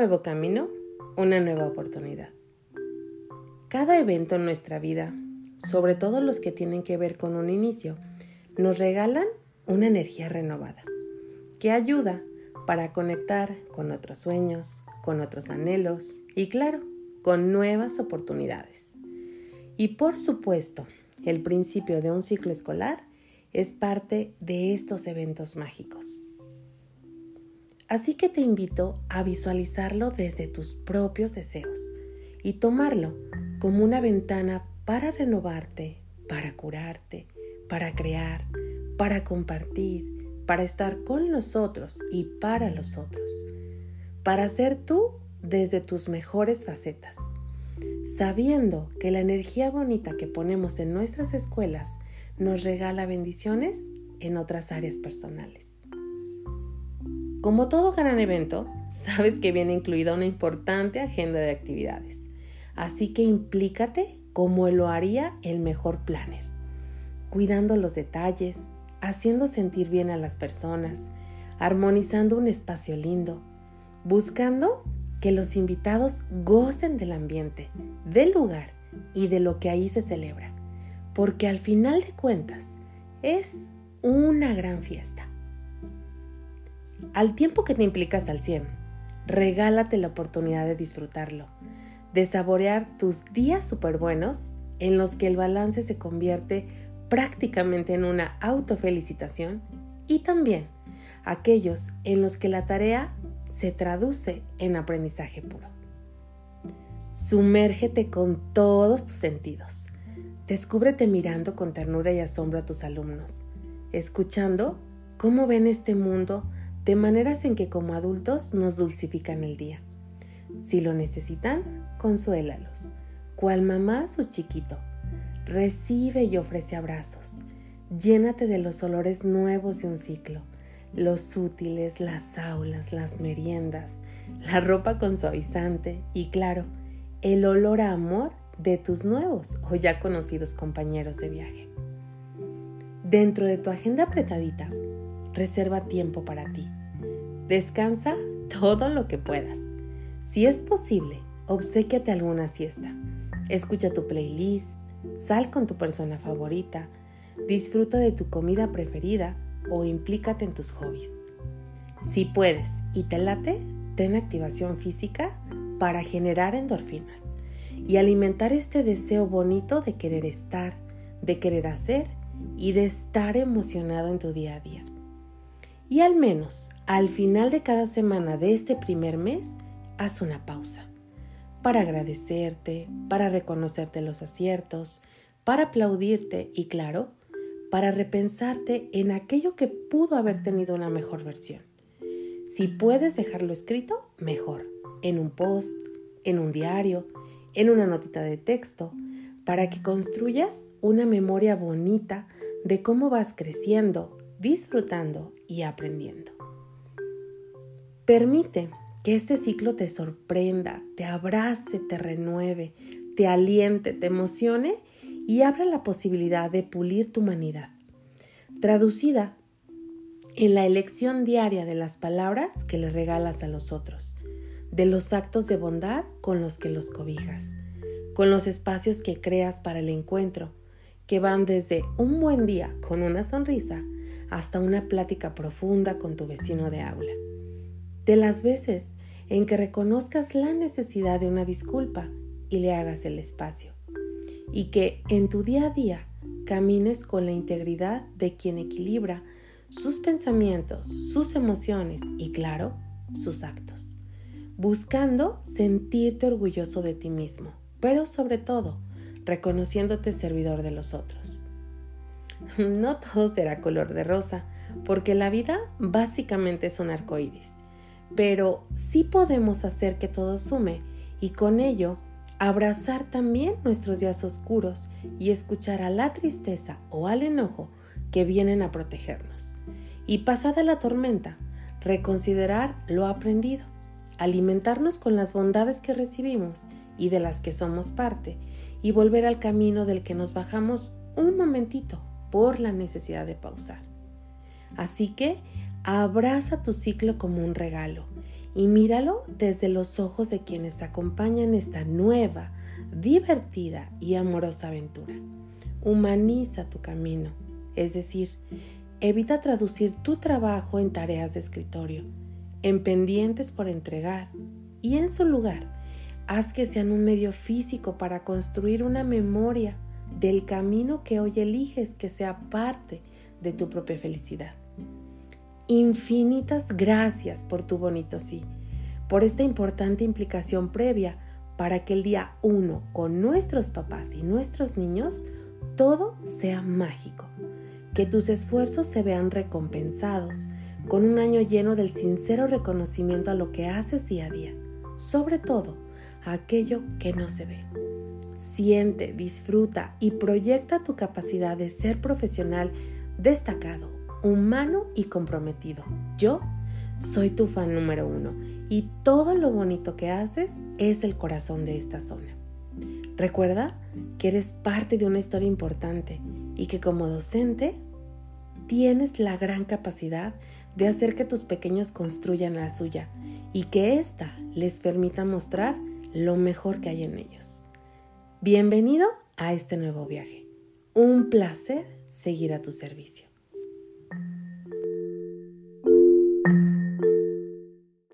nuevo camino, una nueva oportunidad. Cada evento en nuestra vida, sobre todo los que tienen que ver con un inicio, nos regalan una energía renovada que ayuda para conectar con otros sueños, con otros anhelos y claro, con nuevas oportunidades. Y por supuesto, el principio de un ciclo escolar es parte de estos eventos mágicos. Así que te invito a visualizarlo desde tus propios deseos y tomarlo como una ventana para renovarte, para curarte, para crear, para compartir, para estar con los otros y para los otros, para ser tú desde tus mejores facetas, sabiendo que la energía bonita que ponemos en nuestras escuelas nos regala bendiciones en otras áreas personales. Como todo gran evento, sabes que viene incluida una importante agenda de actividades, así que implícate como lo haría el mejor planner, cuidando los detalles, haciendo sentir bien a las personas, armonizando un espacio lindo, buscando que los invitados gocen del ambiente, del lugar y de lo que ahí se celebra, porque al final de cuentas es una gran fiesta. Al tiempo que te implicas al 100, regálate la oportunidad de disfrutarlo, de saborear tus días súper buenos en los que el balance se convierte prácticamente en una autofelicitación y también aquellos en los que la tarea se traduce en aprendizaje puro. Sumérgete con todos tus sentidos. Descúbrete mirando con ternura y asombro a tus alumnos, escuchando cómo ven este mundo de maneras en que como adultos nos dulcifican el día. Si lo necesitan, consuélalos, cual mamá su chiquito. Recibe y ofrece abrazos. Llénate de los olores nuevos de un ciclo, los útiles, las aulas, las meriendas, la ropa con suavizante y claro, el olor a amor de tus nuevos o ya conocidos compañeros de viaje. Dentro de tu agenda apretadita, reserva tiempo para ti. Descansa todo lo que puedas. Si es posible, obséquiate alguna siesta. Escucha tu playlist, sal con tu persona favorita, disfruta de tu comida preferida o implícate en tus hobbies. Si puedes y te late, ten activación física para generar endorfinas y alimentar este deseo bonito de querer estar, de querer hacer y de estar emocionado en tu día a día. Y al menos al final de cada semana de este primer mes, haz una pausa para agradecerte, para reconocerte los aciertos, para aplaudirte y claro, para repensarte en aquello que pudo haber tenido una mejor versión. Si puedes dejarlo escrito, mejor, en un post, en un diario, en una notita de texto, para que construyas una memoria bonita de cómo vas creciendo, disfrutando y aprendiendo. Permite que este ciclo te sorprenda, te abrace, te renueve, te aliente, te emocione y abra la posibilidad de pulir tu humanidad, traducida en la elección diaria de las palabras que le regalas a los otros, de los actos de bondad con los que los cobijas, con los espacios que creas para el encuentro, que van desde un buen día con una sonrisa hasta una plática profunda con tu vecino de aula. De las veces en que reconozcas la necesidad de una disculpa y le hagas el espacio. Y que en tu día a día camines con la integridad de quien equilibra sus pensamientos, sus emociones y, claro, sus actos. Buscando sentirte orgulloso de ti mismo, pero sobre todo, reconociéndote servidor de los otros. No todo será color de rosa, porque la vida básicamente es un arco iris. Pero sí podemos hacer que todo sume y con ello abrazar también nuestros días oscuros y escuchar a la tristeza o al enojo que vienen a protegernos. Y pasada la tormenta, reconsiderar lo aprendido, alimentarnos con las bondades que recibimos y de las que somos parte, y volver al camino del que nos bajamos un momentito por la necesidad de pausar. Así que abraza tu ciclo como un regalo y míralo desde los ojos de quienes acompañan esta nueva, divertida y amorosa aventura. Humaniza tu camino, es decir, evita traducir tu trabajo en tareas de escritorio, en pendientes por entregar y en su lugar, haz que sean un medio físico para construir una memoria del camino que hoy eliges que sea parte de tu propia felicidad. Infinitas gracias por tu bonito sí, por esta importante implicación previa para que el día uno con nuestros papás y nuestros niños todo sea mágico, que tus esfuerzos se vean recompensados con un año lleno del sincero reconocimiento a lo que haces día a día, sobre todo a aquello que no se ve. Siente, disfruta y proyecta tu capacidad de ser profesional destacado, humano y comprometido. Yo soy tu fan número uno y todo lo bonito que haces es el corazón de esta zona. Recuerda que eres parte de una historia importante y que como docente tienes la gran capacidad de hacer que tus pequeños construyan la suya y que ésta les permita mostrar lo mejor que hay en ellos. Bienvenido a este nuevo viaje. Un placer seguir a tu servicio.